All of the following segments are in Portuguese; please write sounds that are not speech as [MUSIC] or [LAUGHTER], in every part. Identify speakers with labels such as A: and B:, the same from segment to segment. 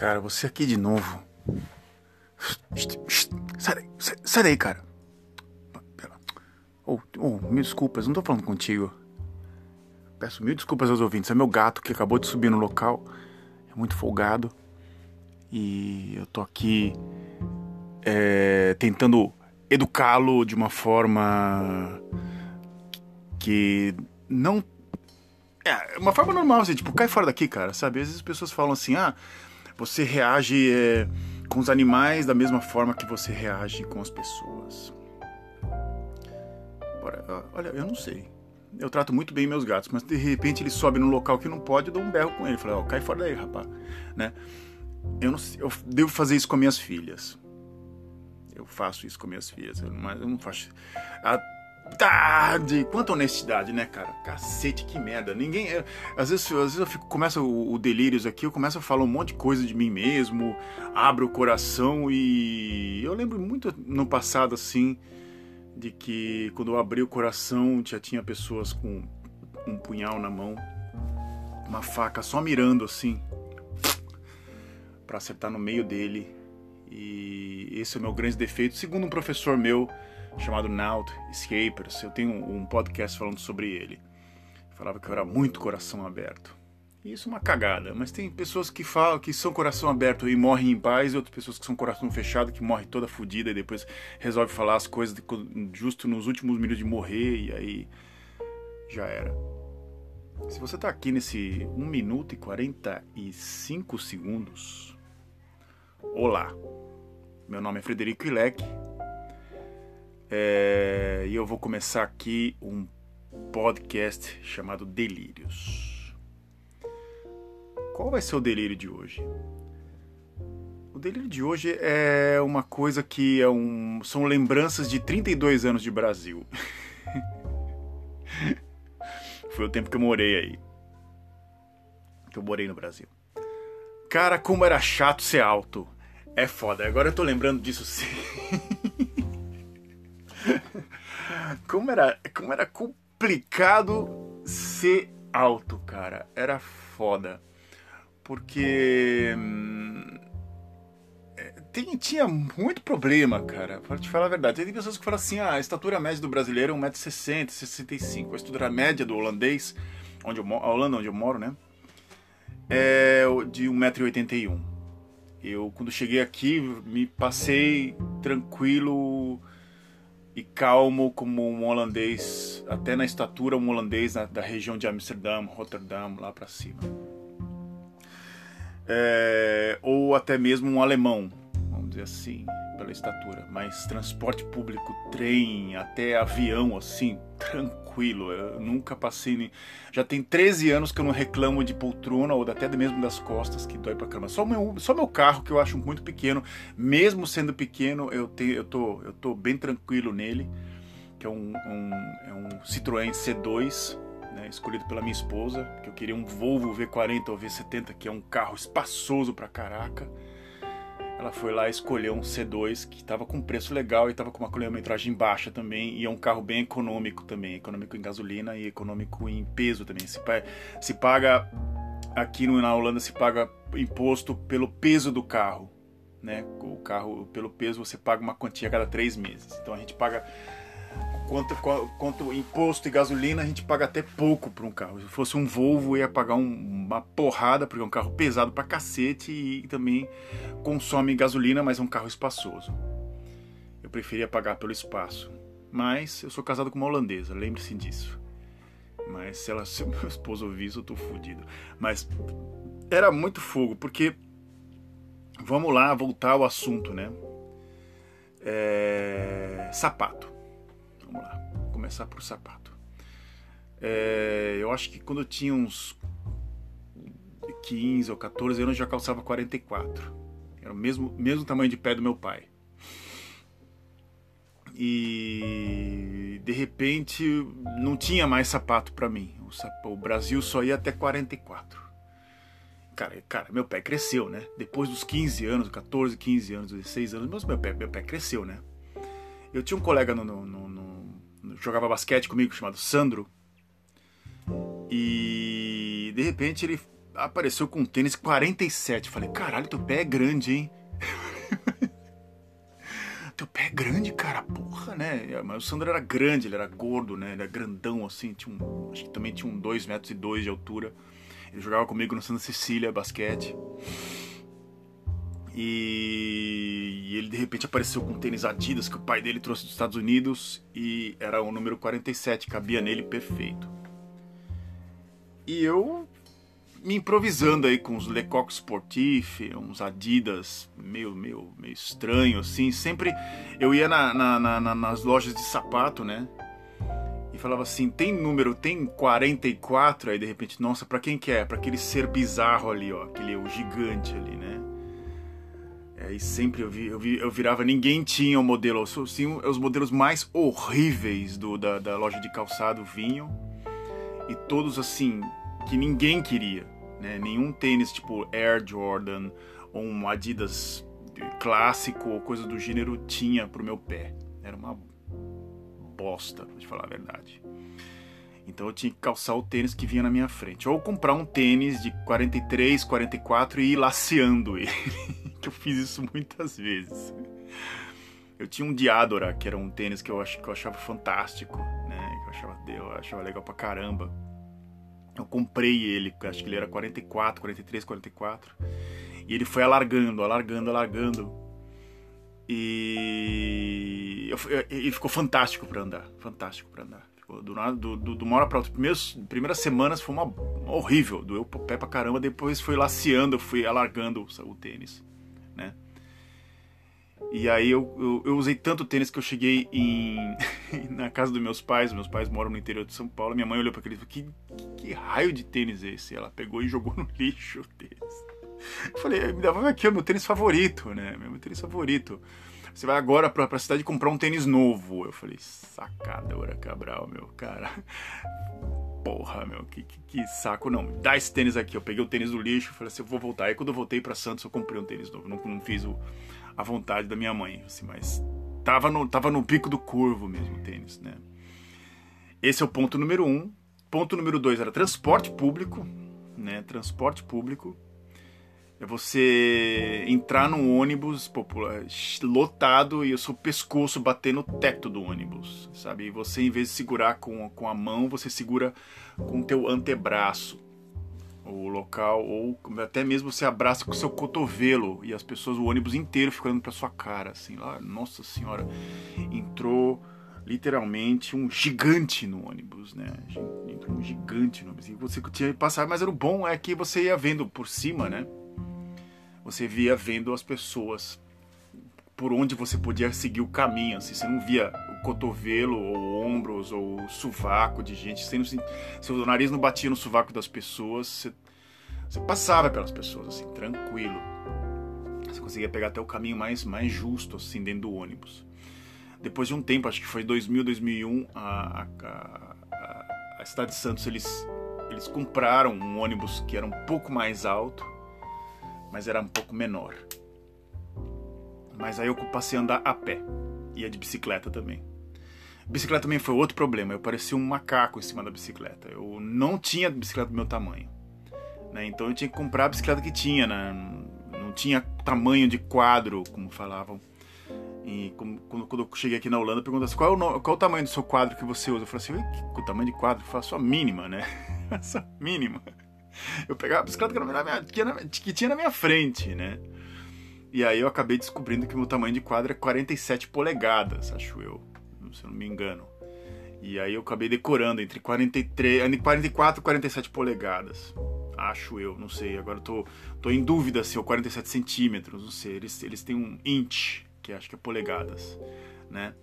A: cara, você aqui de novo. Sai daí, sai, sai daí, cara. Oh, oh, mil desculpas, não tô falando contigo. Peço mil desculpas aos ouvintes. É meu gato que acabou de subir no local. É muito folgado. E eu tô aqui é, tentando educá-lo de uma forma que não. É, uma forma normal, assim, tipo, cai fora daqui, cara, sabe? Às vezes as pessoas falam assim, ah, você reage é, com os animais da mesma forma que você reage com as pessoas. Olha, eu não sei. Eu trato muito bem meus gatos, mas de repente ele sobe num local que não pode, eu dou um berro com ele. Falo, ó, oh, cai fora daí, rapaz. Né? Eu, não, eu devo fazer isso com minhas filhas. Eu faço isso com minhas filhas, mas eu não faço. A, tá, de quanta honestidade, né, cara? Cacete, que merda. Ninguém. Eu, às vezes, às vezes eu fico, começa o, o delírios aqui, eu começo a falar um monte de coisa de mim mesmo, abro o coração e eu lembro muito no passado assim de que quando eu abri o coração já tinha pessoas com um punhal na mão, uma faca só mirando assim para acertar no meio dele. E esse é o meu grande defeito. Segundo um professor meu chamado Naut Escapers, eu tenho um podcast falando sobre ele. Falava que eu era muito coração aberto. Isso é uma cagada, mas tem pessoas que falam que são coração aberto e morrem em paz, e outras pessoas que são coração fechado, que morrem toda fodida e depois resolve falar as coisas justo nos últimos minutos de morrer e aí já era. Se você tá aqui nesse 1 minuto e 45 segundos, olá. Meu nome é Frederico Ilek é, e eu vou começar aqui um podcast chamado Delírios. Qual vai ser o delírio de hoje? O delírio de hoje é uma coisa que é um, são lembranças de 32 anos de Brasil. [LAUGHS] Foi o tempo que eu morei aí. Que eu morei no Brasil. Cara, como era chato ser alto. É foda. Agora eu tô lembrando disso sim. [LAUGHS] [LAUGHS] como era, como era complicado ser alto, cara. Era foda porque hum, é, tem, tinha muito problema, cara, pra te falar a verdade. Tem pessoas que falam assim, ah, a estatura média do brasileiro é 1,60m, 65 A estatura média do holandês, onde eu a Holanda onde eu moro, né, é de 1,81m. Eu, quando cheguei aqui, me passei tranquilo e calmo como um holandês, até na estatura um holandês da, da região de Amsterdã, Rotterdam, lá para cima. É, ou até mesmo um alemão, vamos dizer assim, pela estatura. Mas transporte público, trem, até avião, assim, tranquilo. Eu nunca passei. Já tem 13 anos que eu não reclamo de poltrona ou até mesmo das costas, que dói pra caramba. Só meu, só meu carro, que eu acho muito pequeno, mesmo sendo pequeno, eu, tenho, eu, tô, eu tô bem tranquilo nele, que é um, um, é um Citroën C2 né, escolhido pela minha esposa, que eu queria um Volvo V40 ou V70, que é um carro espaçoso pra caraca. Ela foi lá e escolheu um C2 que estava com preço legal e estava com uma quilometragem baixa também. E é um carro bem econômico também. Econômico em gasolina e econômico em peso também. Se, se paga. Aqui na Holanda se paga imposto pelo peso do carro. Né? O carro, pelo peso, você paga uma quantia a cada três meses. Então a gente paga quanto, quanto imposto e gasolina, a gente paga até pouco para um carro. Se fosse um Volvo, ia pagar um, uma porrada, porque é um carro pesado pra cacete e também consome gasolina, mas é um carro espaçoso. Eu preferia pagar pelo espaço. Mas eu sou casado com uma holandesa, lembre-se disso. Mas se, ela, [LAUGHS] se meu esposo ouvir isso, eu tô fudido. Mas era muito fogo, porque. Vamos lá, voltar ao assunto, né? É... Sapato. Vamos lá, Vou começar por sapato. É, eu acho que quando eu tinha uns 15 ou 14 anos eu já calçava 44. Era o mesmo, mesmo tamanho de pé do meu pai. E de repente não tinha mais sapato para mim. O, sapato, o, Brasil só ia até 44. Cara, cara, meu pé cresceu, né? Depois dos 15 anos, 14, 15 anos, 16 anos, meu pé, meu pé cresceu, né? Eu tinha um colega no, no, no jogava basquete comigo chamado Sandro. E de repente ele apareceu com um tênis 47. Falei, caralho, teu pé é grande, hein? [LAUGHS] teu pé é grande, cara, porra, né? Mas o Sandro era grande, ele era gordo, né? Ele era grandão, assim, tinha um, acho que também tinha um 2 metros e dois de altura. Ele jogava comigo no Santa Cecília, basquete. E... e, ele de repente apareceu com tênis Adidas que o pai dele trouxe dos Estados Unidos e era o número 47, cabia nele perfeito. E eu me improvisando aí com uns Lecoq Sportif, uns Adidas meio, meio, meio estranho, assim. Sempre eu ia na, na, na, nas lojas de sapato, né? E falava assim: tem número, tem 44. Aí de repente, nossa, pra quem que é? Pra aquele ser bizarro ali, ó, aquele o gigante ali, né? É, e sempre eu, vi, eu, vi, eu virava, ninguém tinha o modelo, assim, os modelos mais horríveis do, da, da loja de calçado vinham. E todos assim, que ninguém queria. Né? Nenhum tênis tipo Air Jordan ou um Adidas clássico ou coisa do gênero tinha pro meu pé. Era uma bosta, pra te falar a verdade. Então eu tinha que calçar o tênis que vinha na minha frente. Ou comprar um tênis de 43, 44 e ir laceando ele. [LAUGHS] que eu fiz isso [LAUGHS] muitas vezes. Eu tinha um Diadora, que era um tênis que eu, ach, que eu achava fantástico, né? Que eu achava, eu achava legal pra caramba. Eu comprei ele, acho que ele era 44, 43, 44. E ele foi alargando, alargando, alargando. E ele ficou fantástico para andar, fantástico para andar. Ficou do, do, do, do uma hora para outra. Primeiras, primeiras semanas foi uma, uma horrível, doeu o pé pra caramba. Depois foi laceando, fui alargando o, o tênis, né? E aí eu, eu, eu, usei tanto tênis que eu cheguei em, [LAUGHS] na casa dos meus pais. Meus pais moram no interior de São Paulo. Minha mãe olhou para aquele e falou: que, que, raio de tênis é esse? Ela pegou e jogou no [LAUGHS] lixo o tênis. Eu falei: me dá aqui, é o meu tênis favorito, né? Meu tênis favorito. Você vai agora pra, pra cidade comprar um tênis novo. Eu falei: sacadora, Cabral, meu cara. Porra, meu, que, que, que, saco. Não, dá esse tênis aqui. Eu peguei o tênis do lixo. Falei assim: eu vou voltar. Aí quando eu voltei para Santos, eu comprei um tênis novo. Não, não fiz o a vontade da minha mãe, assim, mas tava no, tava no pico do curvo mesmo o tênis, né? Esse é o ponto número um. Ponto número dois era transporte público, né? Transporte público. É você entrar num ônibus popular, lotado e o seu pescoço bater no teto do ônibus, sabe? E você, em vez de segurar com, com a mão, você segura com o teu antebraço o local, ou até mesmo você abraça com o seu cotovelo e as pessoas, o ônibus inteiro ficando para sua cara, assim, lá, nossa senhora, entrou literalmente um gigante no ônibus, né? Entrou um gigante no ônibus. E você tinha que passar, mas era o bom é que você ia vendo por cima, né? Você via vendo as pessoas por onde você podia seguir o caminho, assim, você não via o cotovelo ou ombros ou sovaco de gente, você não, seu nariz não batia no sovaco das pessoas, você, você passava pelas pessoas, assim, tranquilo. Você conseguia pegar até o caminho mais, mais justo, assim, dentro do ônibus. Depois de um tempo, acho que foi 2000, 2001, a, a, a, a cidade de Santos, eles, eles compraram um ônibus que era um pouco mais alto, mas era um pouco menor. Mas aí eu passei a andar a pé. Ia de bicicleta também. Bicicleta também foi outro problema. Eu parecia um macaco em cima da bicicleta. Eu não tinha bicicleta do meu tamanho. Né? Então eu tinha que comprar a bicicleta que tinha. Né? Não tinha tamanho de quadro, como falavam. E quando, eu cheguei aqui na Holanda, perguntaram assim, qual, é o qual é o tamanho do seu quadro que você usa? Eu falei assim, o tamanho de quadro? Eu falei, só mínima, né? [LAUGHS] só mínima. Eu pegava a bicicleta que, tinha na minha frente, né? E aí eu acabei descobrindo que o meu tamanho de quadro é 47 polegadas, acho eu, se eu não me engano. E aí eu acabei decorando entre 43, entre 44 e 47 polegadas. Acho eu, não sei. Agora eu tô, tô em dúvida se é 47 centímetros, não sei. Eles, eles têm um inch, que acho que é polegadas, né?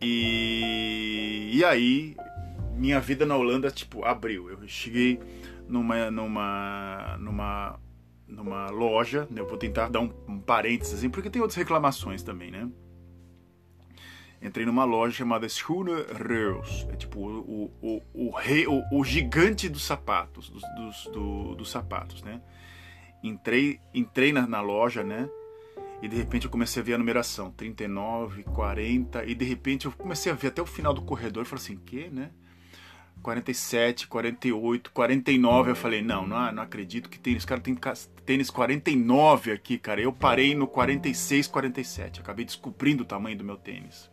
A: E, e aí, minha vida na Holanda, tipo, abriu. Eu cheguei numa, numa, numa numa loja, né? eu vou tentar dar um, um parênteses, assim, porque tem outras reclamações também, né? Entrei numa loja chamada Schoener Reus, é tipo o, o, o, rei, o, o gigante dos sapatos, dos, dos, do, dos sapatos, né? Entrei, entrei na, na loja, né? E de repente eu comecei a ver a numeração, 39, 40, e de repente eu comecei a ver até o final do corredor e falei assim, que, né? 47, 48, 49. Eu falei, não, não, não acredito que tênis. Cara, tem tênis 49 aqui, cara. Eu parei no 46, 47. Acabei descobrindo o tamanho do meu tênis.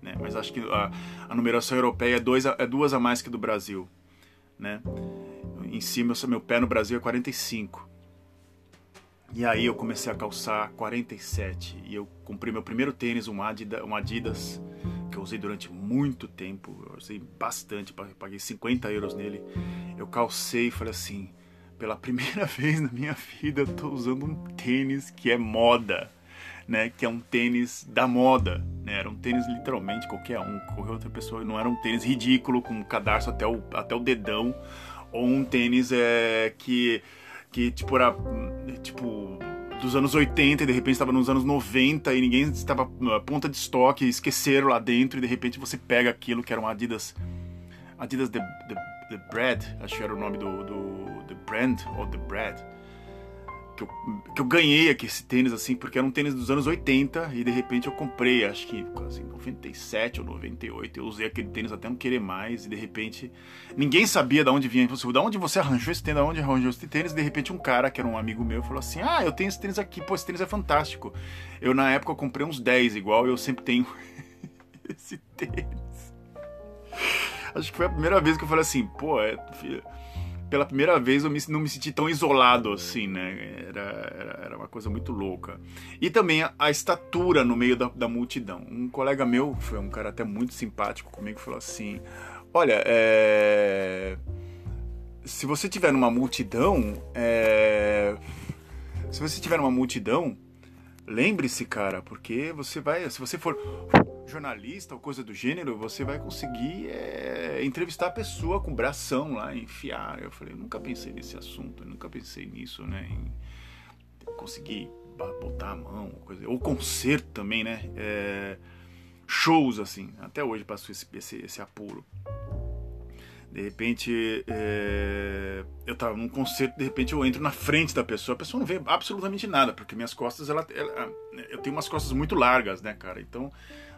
A: Né? Mas acho que a, a numeração europeia é, dois, é duas a mais que do Brasil. Né? Em cima, meu pé no Brasil é 45. E aí eu comecei a calçar 47 e eu comprei meu primeiro tênis, um Adidas, um Adidas que eu usei durante muito tempo, eu usei bastante, paguei 50 euros nele. Eu calcei e falei assim, pela [LAUGHS] primeira vez na minha vida eu tô usando um tênis que é moda, né? Que é um tênis da moda, né? Era um tênis literalmente qualquer um, qualquer outra pessoa, não era um tênis ridículo com um cadarço até o, até o dedão, ou um tênis é, que que tipo era tipo dos anos 80 e de repente estava nos anos 90 e ninguém estava na ponta de estoque, esqueceram lá dentro e de repente você pega aquilo que era um Adidas Adidas The, The, The Bread, acho que era o nome do, do The Brand ou The Bread que eu, que eu ganhei aqui esse tênis assim, porque era um tênis dos anos 80 e de repente eu comprei, acho que assim, 97 ou 98. Eu usei aquele tênis até não querer mais e de repente ninguém sabia de onde vinha. Falei, de onde você arranjou esse tênis? De onde arranjou esse tênis? E de repente um cara que era um amigo meu falou assim: Ah, eu tenho esse tênis aqui, pô, esse tênis é fantástico. Eu na época eu comprei uns 10 igual, eu sempre tenho [LAUGHS] esse tênis. Acho que foi a primeira vez que eu falei assim, pô, é, filho, pela primeira vez eu me, não me senti tão isolado assim, né? Era, era, era uma coisa muito louca. E também a, a estatura no meio da, da, multidão. Um colega meu, foi um cara até muito simpático comigo, falou assim: Olha, é... se você tiver numa multidão, é... se você tiver numa multidão, lembre-se, cara, porque você vai, se você for jornalista ou coisa do gênero, você vai conseguir é, entrevistar a pessoa com bração lá, enfiar. Eu falei, nunca pensei nesse assunto, nunca pensei nisso, né? Em conseguir botar a mão, coisa, ou concerto também, né? É, shows assim, até hoje passo esse, esse, esse apuro. De repente, é, eu tava num concerto, de repente eu entro na frente da pessoa, a pessoa não vê absolutamente nada, porque minhas costas, ela, ela, eu tenho umas costas muito largas, né, cara? Então,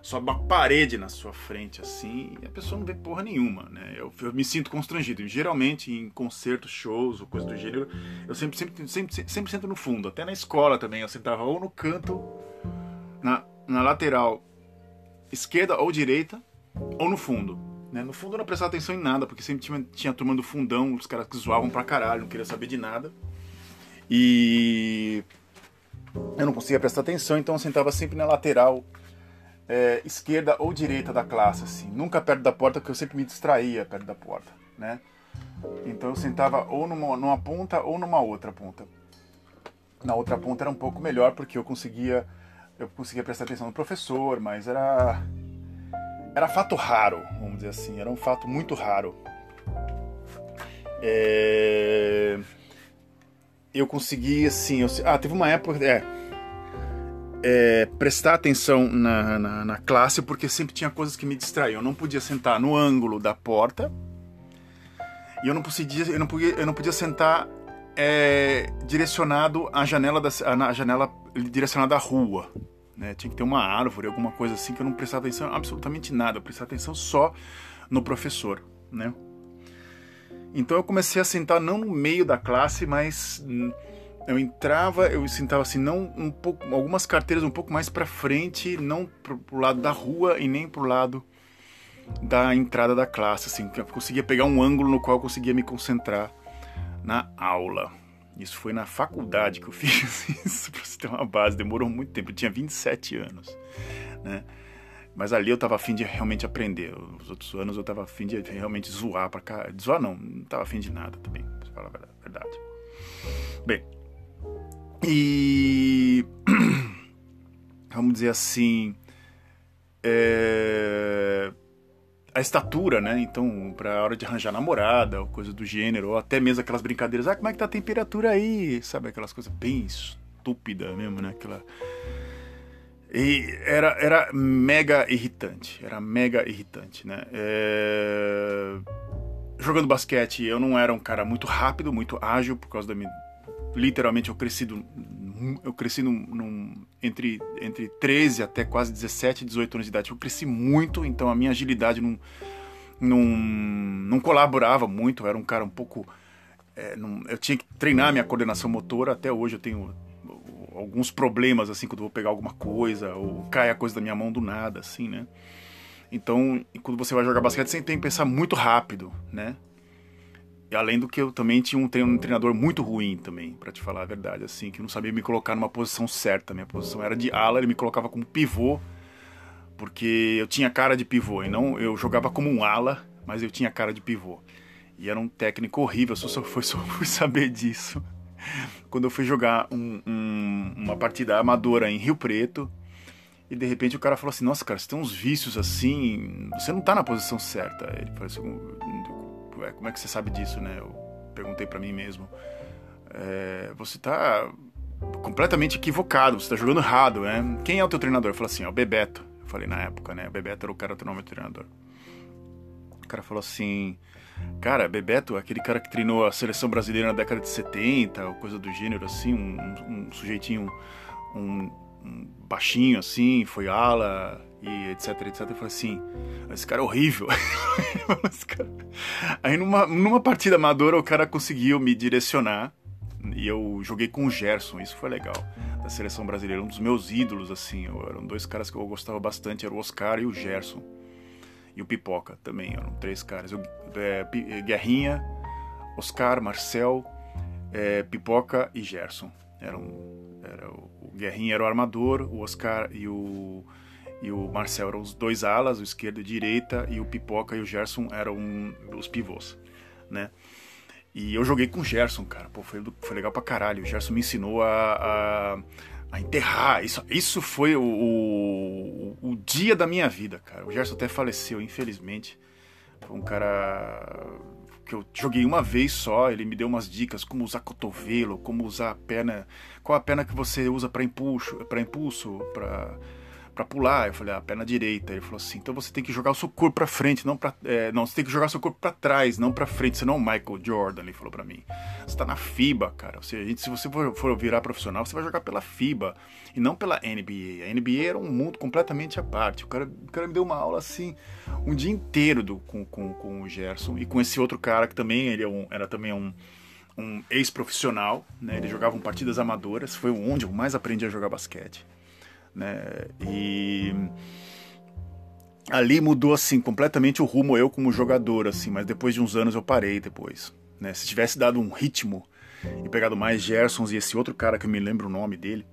A: sobe uma parede na sua frente assim e a pessoa não vê porra nenhuma, né? Eu, eu me sinto constrangido. Geralmente em concertos, shows ou coisa do gênero, eu sempre, sempre, sempre, sempre, sempre sento no fundo. Até na escola também, eu sentava ou no canto, na, na lateral esquerda ou direita, ou no fundo. Né? No fundo eu não prestava atenção em nada, porque sempre tinha, tinha a turma do fundão, os caras que zoavam pra caralho, não queria saber de nada. E eu não conseguia prestar atenção, então eu sentava sempre na lateral é, esquerda ou direita da classe, assim. Nunca perto da porta, porque eu sempre me distraía perto da porta, né? Então eu sentava ou numa, numa ponta ou numa outra ponta. Na outra ponta era um pouco melhor, porque eu conseguia eu conseguia prestar atenção no professor, mas era era fato raro, vamos dizer assim, era um fato muito raro. É... Eu consegui, assim, eu... ah, teve uma época, é, é, prestar atenção na, na, na, classe porque sempre tinha coisas que me distraíam. Eu não podia sentar no ângulo da porta e eu não podia, eu não podia, eu não podia sentar é, direcionado à janela, da, janela direcionada à rua. Né? Tinha que ter uma árvore, alguma coisa assim que eu não prestava atenção absolutamente nada. Eu prestava atenção só no professor, né? Então eu comecei a sentar não no meio da classe, mas eu entrava, eu sentava assim, não um pouco, algumas carteiras um pouco mais para frente, não pro, pro lado da rua e nem pro lado da entrada da classe, assim, eu conseguia pegar um ângulo no qual eu conseguia me concentrar na aula. Isso foi na faculdade que eu [LAUGHS] fiz isso, para você ter uma base, demorou muito tempo, eu tinha 27 anos, né? Mas ali eu tava afim de realmente aprender. Os outros anos eu tava afim de realmente zoar para cá. Zoar não, não tava afim de nada também, pra falar a verdade. Bem, e [CLEARS THROAT] vamos dizer assim, é, a estatura, né? Então, para hora de arranjar namorada ou coisa do gênero, ou até mesmo aquelas brincadeiras, ah, como é que tá a temperatura aí? Sabe aquelas coisas bem estúpidas mesmo, né? Aquela e era, era mega irritante, era mega irritante, né? É... Jogando basquete, eu não era um cara muito rápido, muito ágil por causa da minha literalmente eu cresci, do, eu cresci num, num, entre, entre 13 até quase 17, 18 anos de idade. Eu cresci muito, então a minha agilidade não, não, não colaborava muito, era um cara um pouco. É, não, eu tinha que treinar minha coordenação motora, até hoje eu tenho alguns problemas, assim, quando eu vou pegar alguma coisa, ou cai a coisa da minha mão do nada, assim, né? Então, quando você vai jogar basquete, você tem que pensar muito rápido, né? Além do que eu também tinha um treinador muito ruim também, para te falar a verdade, assim, que não sabia me colocar numa posição certa. Minha posição era de ala, ele me colocava como pivô, porque eu tinha cara de pivô, e não eu jogava como um ala, mas eu tinha cara de pivô. E era um técnico horrível, eu só fui, [LAUGHS] só fui saber disso quando eu fui jogar um, um, uma partida amadora em Rio Preto. E de repente o cara falou assim: Nossa, cara, você tem uns vícios assim, você não tá na posição certa. Ele falou assim: Como é que você sabe disso, né? Eu perguntei para mim mesmo: é, Você tá completamente equivocado, você tá jogando errado, né? Quem é o teu treinador? Eu falei assim: É o Bebeto. Eu falei na época, né? O Bebeto era o cara do nome do treinador. O cara falou assim: Cara, Bebeto, aquele cara que treinou a seleção brasileira na década de 70, ou coisa do gênero, assim, um, um, um sujeitinho, um, um, baixinho, assim, foi ala, e etc, etc. Eu falei assim, esse cara é horrível. [LAUGHS] Aí numa, numa partida amadora o cara conseguiu me direcionar, e eu joguei com o Gerson, isso foi legal, da seleção brasileira, um dos meus ídolos, assim, eram dois caras que eu gostava bastante, era o Oscar e o Gerson e o Pipoca também, eram três caras. Eu, é, é, Guerrinha, Oscar, Marcel, é, Pipoca e Gerson. Eram, era, o Guerrinha era o armador, o Oscar e o, e o Marcel eram os dois alas, o esquerdo e direita, e o Pipoca e o Gerson eram os pivôs, né? E eu joguei com o Gerson, cara. Pô, foi, foi legal pra caralho. O Gerson me ensinou a, a a enterrar. Isso, isso foi o, o, o, dia da minha vida, cara. O Gerson até faleceu, infelizmente. Foi um cara que eu joguei uma vez só. Ele me deu umas dicas como usar cotovelo, como usar a perna, qual a perna que você usa para impulso, para impulso, para para pular. Eu falei, a ah, perna direita. Ele falou assim, então você tem que jogar o seu corpo para frente, não para, é, não, você tem que jogar o seu corpo para trás, não para frente. Você não é o Michael Jordan, ele falou para mim. Você tá na FIBA, cara. Ou seja, se você for, for, virar profissional, você vai jogar pela FIBA e não pela NBA. A NBA era um mundo completamente à parte. O cara, o cara me deu uma aula assim, um dia inteiro do, com, com, com o Gerson e com esse outro cara que também ele é um, era também um um ex-profissional, né? Ele jogava partidas amadoras, foi onde eu mais aprendi a jogar basquete né? E ali mudou assim completamente o rumo eu como jogador assim, mas depois de uns anos eu parei depois, né? Se tivesse dado um ritmo e pegado mais Gersons e esse outro cara que eu me lembro o nome dele,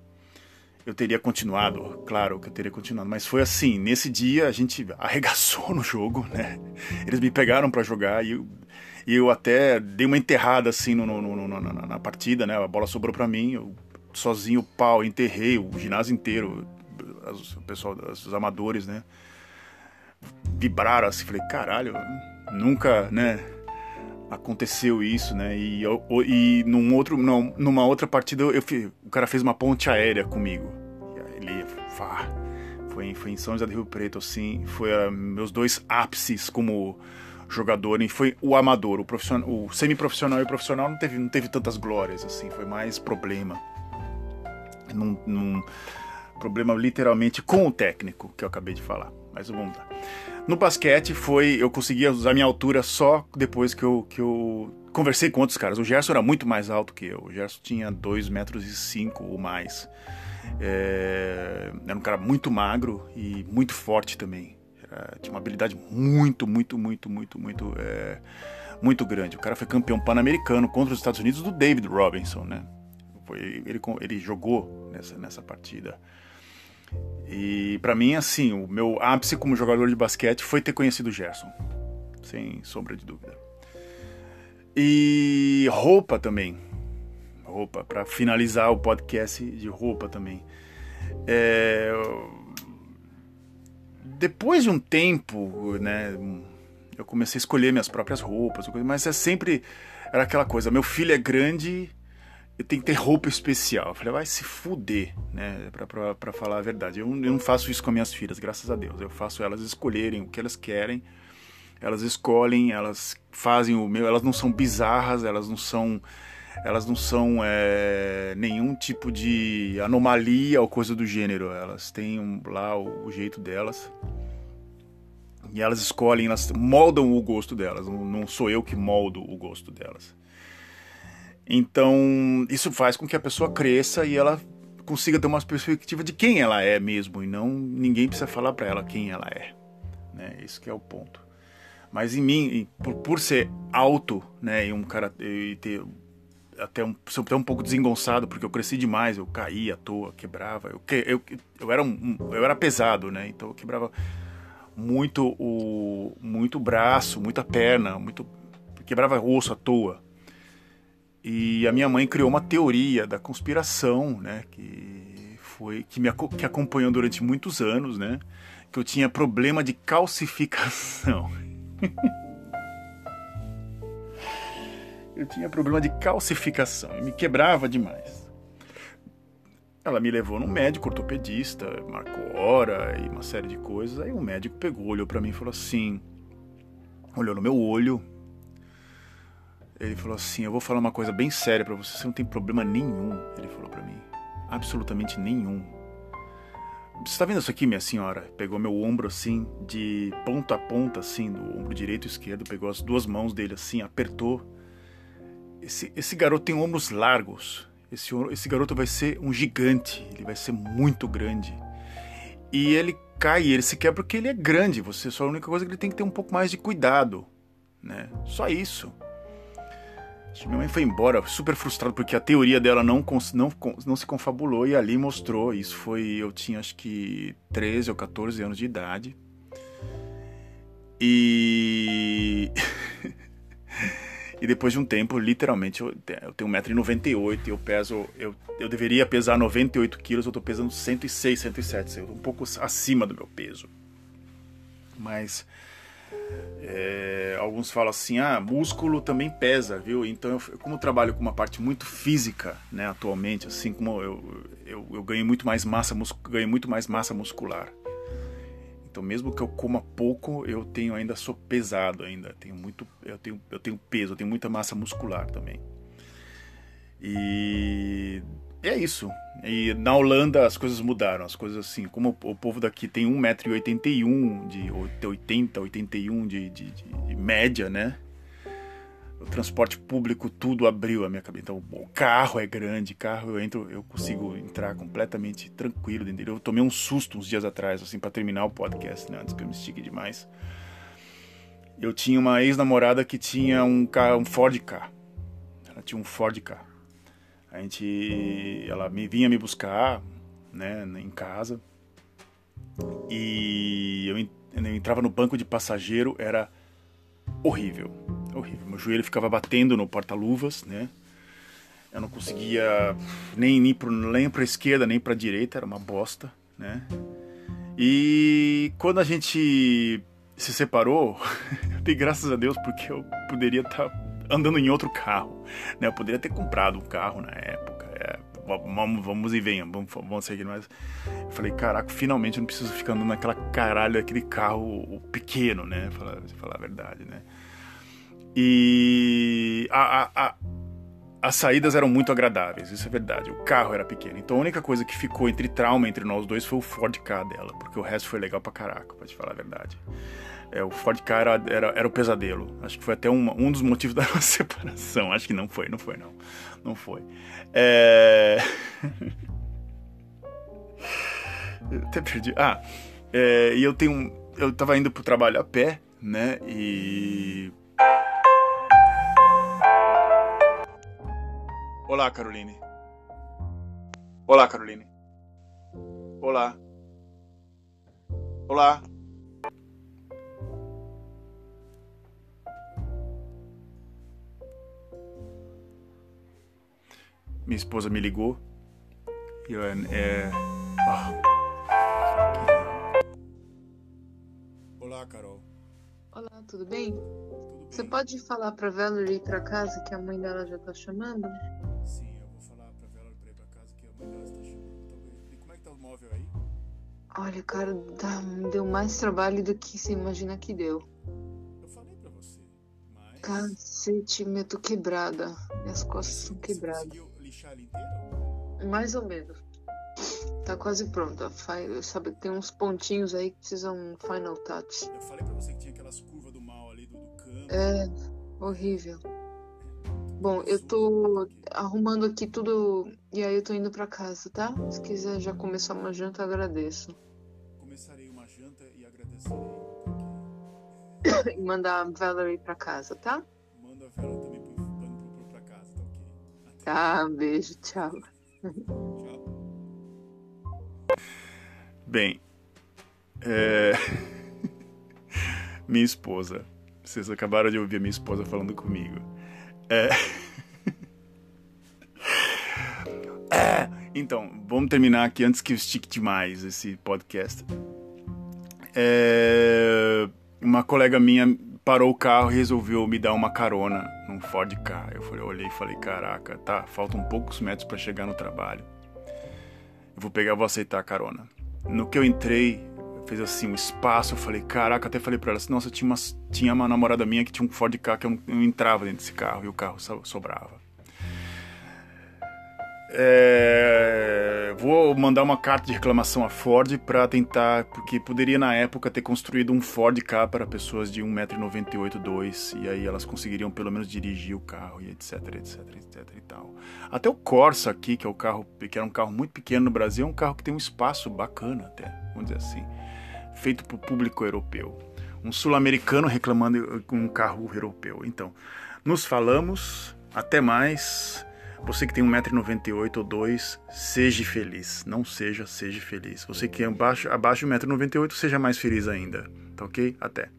A: eu teria continuado, claro que eu teria continuado, mas foi assim, nesse dia a gente [LAUGHS] arregaçou no jogo, né? Eles me pegaram para jogar e eu, e eu até dei uma enterrada assim no, no, no, na, na, partida, né? A bola sobrou para mim, eu sozinho o pau, enterrei o ginásio inteiro, o pessoal, os amadores, né? Vibraram assim, falei, caralho, nunca, né? Aconteceu isso, né? E, eu, e num outro, não, numa outra partida, eu, eu, o cara fez uma ponte aérea comigo. Ele, pá, foi, foi em São José do Rio Preto, assim, foi uh, meus dois ápices como jogador e foi o amador, o profissional, o semi-profissional e o profissional não teve, não teve tantas glórias assim, foi mais problema num, num problema literalmente com o técnico que eu acabei de falar. Mas vamos lá. No basquete foi. Eu conseguia usar minha altura só depois que eu, que eu conversei com outros caras. O Gerson era muito mais alto que eu. O Gerson tinha 2 metros e 5 ou mais. É, era um cara muito magro e muito forte também. Era, tinha uma habilidade muito, muito, muito, muito, muito, é, muito grande. O cara foi campeão pan-americano contra os Estados Unidos do David Robinson, né? Ele, ele jogou nessa, nessa partida. E para mim, assim, o meu ápice como jogador de basquete foi ter conhecido o Gerson. Sem sombra de dúvida. E roupa também. Roupa, para finalizar o podcast de roupa também. É... Depois de um tempo, né, eu comecei a escolher minhas próprias roupas, mas é sempre era aquela coisa, meu filho é grande eu tenho que ter roupa especial. Eu falei, vai se fuder, né? Pra, pra, pra falar a verdade. Eu, eu, não faço isso com minhas filhas, graças a Deus. Eu faço elas escolherem o que elas querem. Elas escolhem, elas fazem o meu. Elas não são bizarras, elas não são. Elas não são é, nenhum tipo de anomalia ou coisa do gênero. Elas têm um, lá o, o jeito delas. E elas escolhem, elas moldam o gosto delas. Não sou eu que moldo o gosto delas. Então, isso faz com que a pessoa cresça e ela consiga ter uma perspectiva de quem ela é mesmo e não ninguém precisa falar para ela quem ela é, né? Esse que é o ponto. Mas em mim, por, por ser alto, né, e um cara e ter até um, até um pouco desengonçado porque eu cresci demais, eu caía à toa, quebrava, eu, eu, eu era um, eu era pesado, né? Então eu quebrava muito o muito braço, muita perna, muito quebrava osso à toa. E a minha mãe criou uma teoria da conspiração, né, que foi que me que acompanhou durante muitos anos, né, que eu tinha problema de calcificação. [LAUGHS] eu tinha problema de calcificação e me quebrava demais. Ela me levou no médico ortopedista, marcou hora e uma série de coisas. Aí o médico pegou, olhou para mim e falou assim: olhou no meu olho, ele falou assim: Eu vou falar uma coisa bem séria para você, você não tem problema nenhum. Ele falou para mim: Absolutamente nenhum. Você está vendo isso aqui, minha senhora? Pegou meu ombro assim, de ponta a ponta, assim, do ombro direito e esquerdo, pegou as duas mãos dele assim, apertou. Esse, esse garoto tem ombros largos. Esse, esse garoto vai ser um gigante, ele vai ser muito grande. E ele cai, ele se quebra porque ele é grande. Você só a única coisa é que ele tem que ter um pouco mais de cuidado, né? Só isso. Minha mãe foi embora super frustrada porque a teoria dela não, não, não se confabulou e ali mostrou. Isso foi. Eu tinha acho que 13 ou 14 anos de idade. E. [LAUGHS] e depois de um tempo, literalmente, eu, eu tenho 1,98m e eu peso. Eu, eu deveria pesar 98 quilos, eu tô pesando 106, 107. Eu tô um pouco acima do meu peso. Mas é, alguns falam assim, ah, músculo também pesa, viu? Então, eu, como eu trabalho com uma parte muito física, né, atualmente, assim como eu, eu, eu ganho muito mais massa, ganho muito mais massa muscular. Então, mesmo que eu coma pouco, eu tenho ainda sou pesado ainda, tenho muito, eu tenho, eu tenho peso, eu tenho muita massa muscular também. E é isso. E na Holanda as coisas mudaram, as coisas assim, como o povo daqui tem 1,81m de 80, 81 de, de, de, média, né? O transporte público tudo abriu a minha cabeça. Então o carro é grande, carro eu entro, eu consigo entrar completamente tranquilo dentro dele. Eu tomei um susto uns dias atrás, assim, para terminar o podcast, né? Antes que eu me estique demais. Eu tinha uma ex-namorada que tinha um carro, um Ford K. Ela tinha um Ford K a gente, ela me vinha me buscar, né, em casa. E eu, eu entrava no banco de passageiro, era horrível, horrível. Meu joelho ficava batendo no porta-luvas, né? Eu não conseguia nem ir pro, nem para esquerda nem para direita, era uma bosta, né? E quando a gente se separou, [LAUGHS] eu dei graças a Deus porque eu poderia estar tá andando em outro carro. Né? Eu poderia ter comprado um carro na época. É, vamos, vamos e venha, vamos, vamos seguir mais. Eu falei, caraca, finalmente eu não preciso ficar andando naquela caralho daquele carro pequeno, né? Falar, falar a verdade, né? E a, a, a, as saídas eram muito agradáveis, isso é verdade. O carro era pequeno. Então a única coisa que ficou entre trauma entre nós dois foi o Ford K dela, porque o resto foi legal pra caraca, pra te falar a verdade. É, o Ford Ka era, era, era, o pesadelo. Acho que foi até um, um dos motivos [LAUGHS] da nossa separação. Acho que não foi, não foi, não. Não foi. É... [LAUGHS] eu até perdi. Ah, é, e eu tenho. Eu tava indo pro trabalho a pé, né? E. Olá, Caroline. Olá, Caroline. Olá. Olá. Minha esposa me ligou. E eu, é. Oh. Olá, Carol.
B: Olá, tudo bem? Tudo bem? Você pode falar pra Valerie ir pra casa que a mãe dela já tá chamando?
A: Sim, eu vou falar pra Valerie pra ir pra casa que a mãe dela está chamando. E como é que tá o móvel aí?
B: Olha, cara, tá, deu mais trabalho do que você imagina que deu.
A: Eu falei pra você, mas.
B: Cacete, eu tô quebrada. Minhas costas estão quebradas
A: lixar ela inteira?
B: Mais ou menos. Tá quase pronto. Sabe, tem uns pontinhos aí que precisam um final touch.
A: Eu falei pra você que tinha aquelas curvas do mal ali do, do canto.
B: É, horrível. Bom, eu tô arrumando aqui tudo e aí eu tô indo pra casa, tá? Se quiser já começar uma janta, agradeço.
A: Começarei uma janta e agradecerei. [COUGHS]
B: e mandar a Valerie pra casa, tá?
A: Manda a Valerie Tá,
B: beijo, tchau.
A: Tchau. Bem, é... [LAUGHS] minha esposa. Vocês acabaram de ouvir a minha esposa falando comigo. É... [LAUGHS] é... Então, vamos terminar aqui antes que eu estique demais esse podcast. É... Uma colega minha parou o carro e resolveu me dar uma carona num Ford Ka. Eu falei, olhei e falei, caraca, tá, faltam poucos metros para chegar no trabalho. Eu vou pegar, vou aceitar a carona. No que eu entrei, fez assim um espaço, eu falei, caraca, até falei para ela assim, nossa, tinha uma, tinha uma namorada minha que tinha um Ford Ka que eu eu entrava dentro desse carro e o carro sobrava. É, vou mandar uma carta de reclamação à Ford para tentar, porque poderia na época ter construído um Ford Ka para pessoas de 1,98m, 2 e aí elas conseguiriam pelo menos dirigir o carro e etc, etc, etc e tal. Até o Corsa aqui, que é o carro, que era um carro muito pequeno no Brasil, é um carro que tem um espaço bacana até, vamos dizer assim, feito para o público europeu. Um sul-americano reclamando um carro europeu. Então, nos falamos, até mais. Você que tem 1,98m ou 2 seja feliz. Não seja, seja feliz. Você que é abaixo, abaixo de 1,98m, seja mais feliz ainda. Tá ok? Até.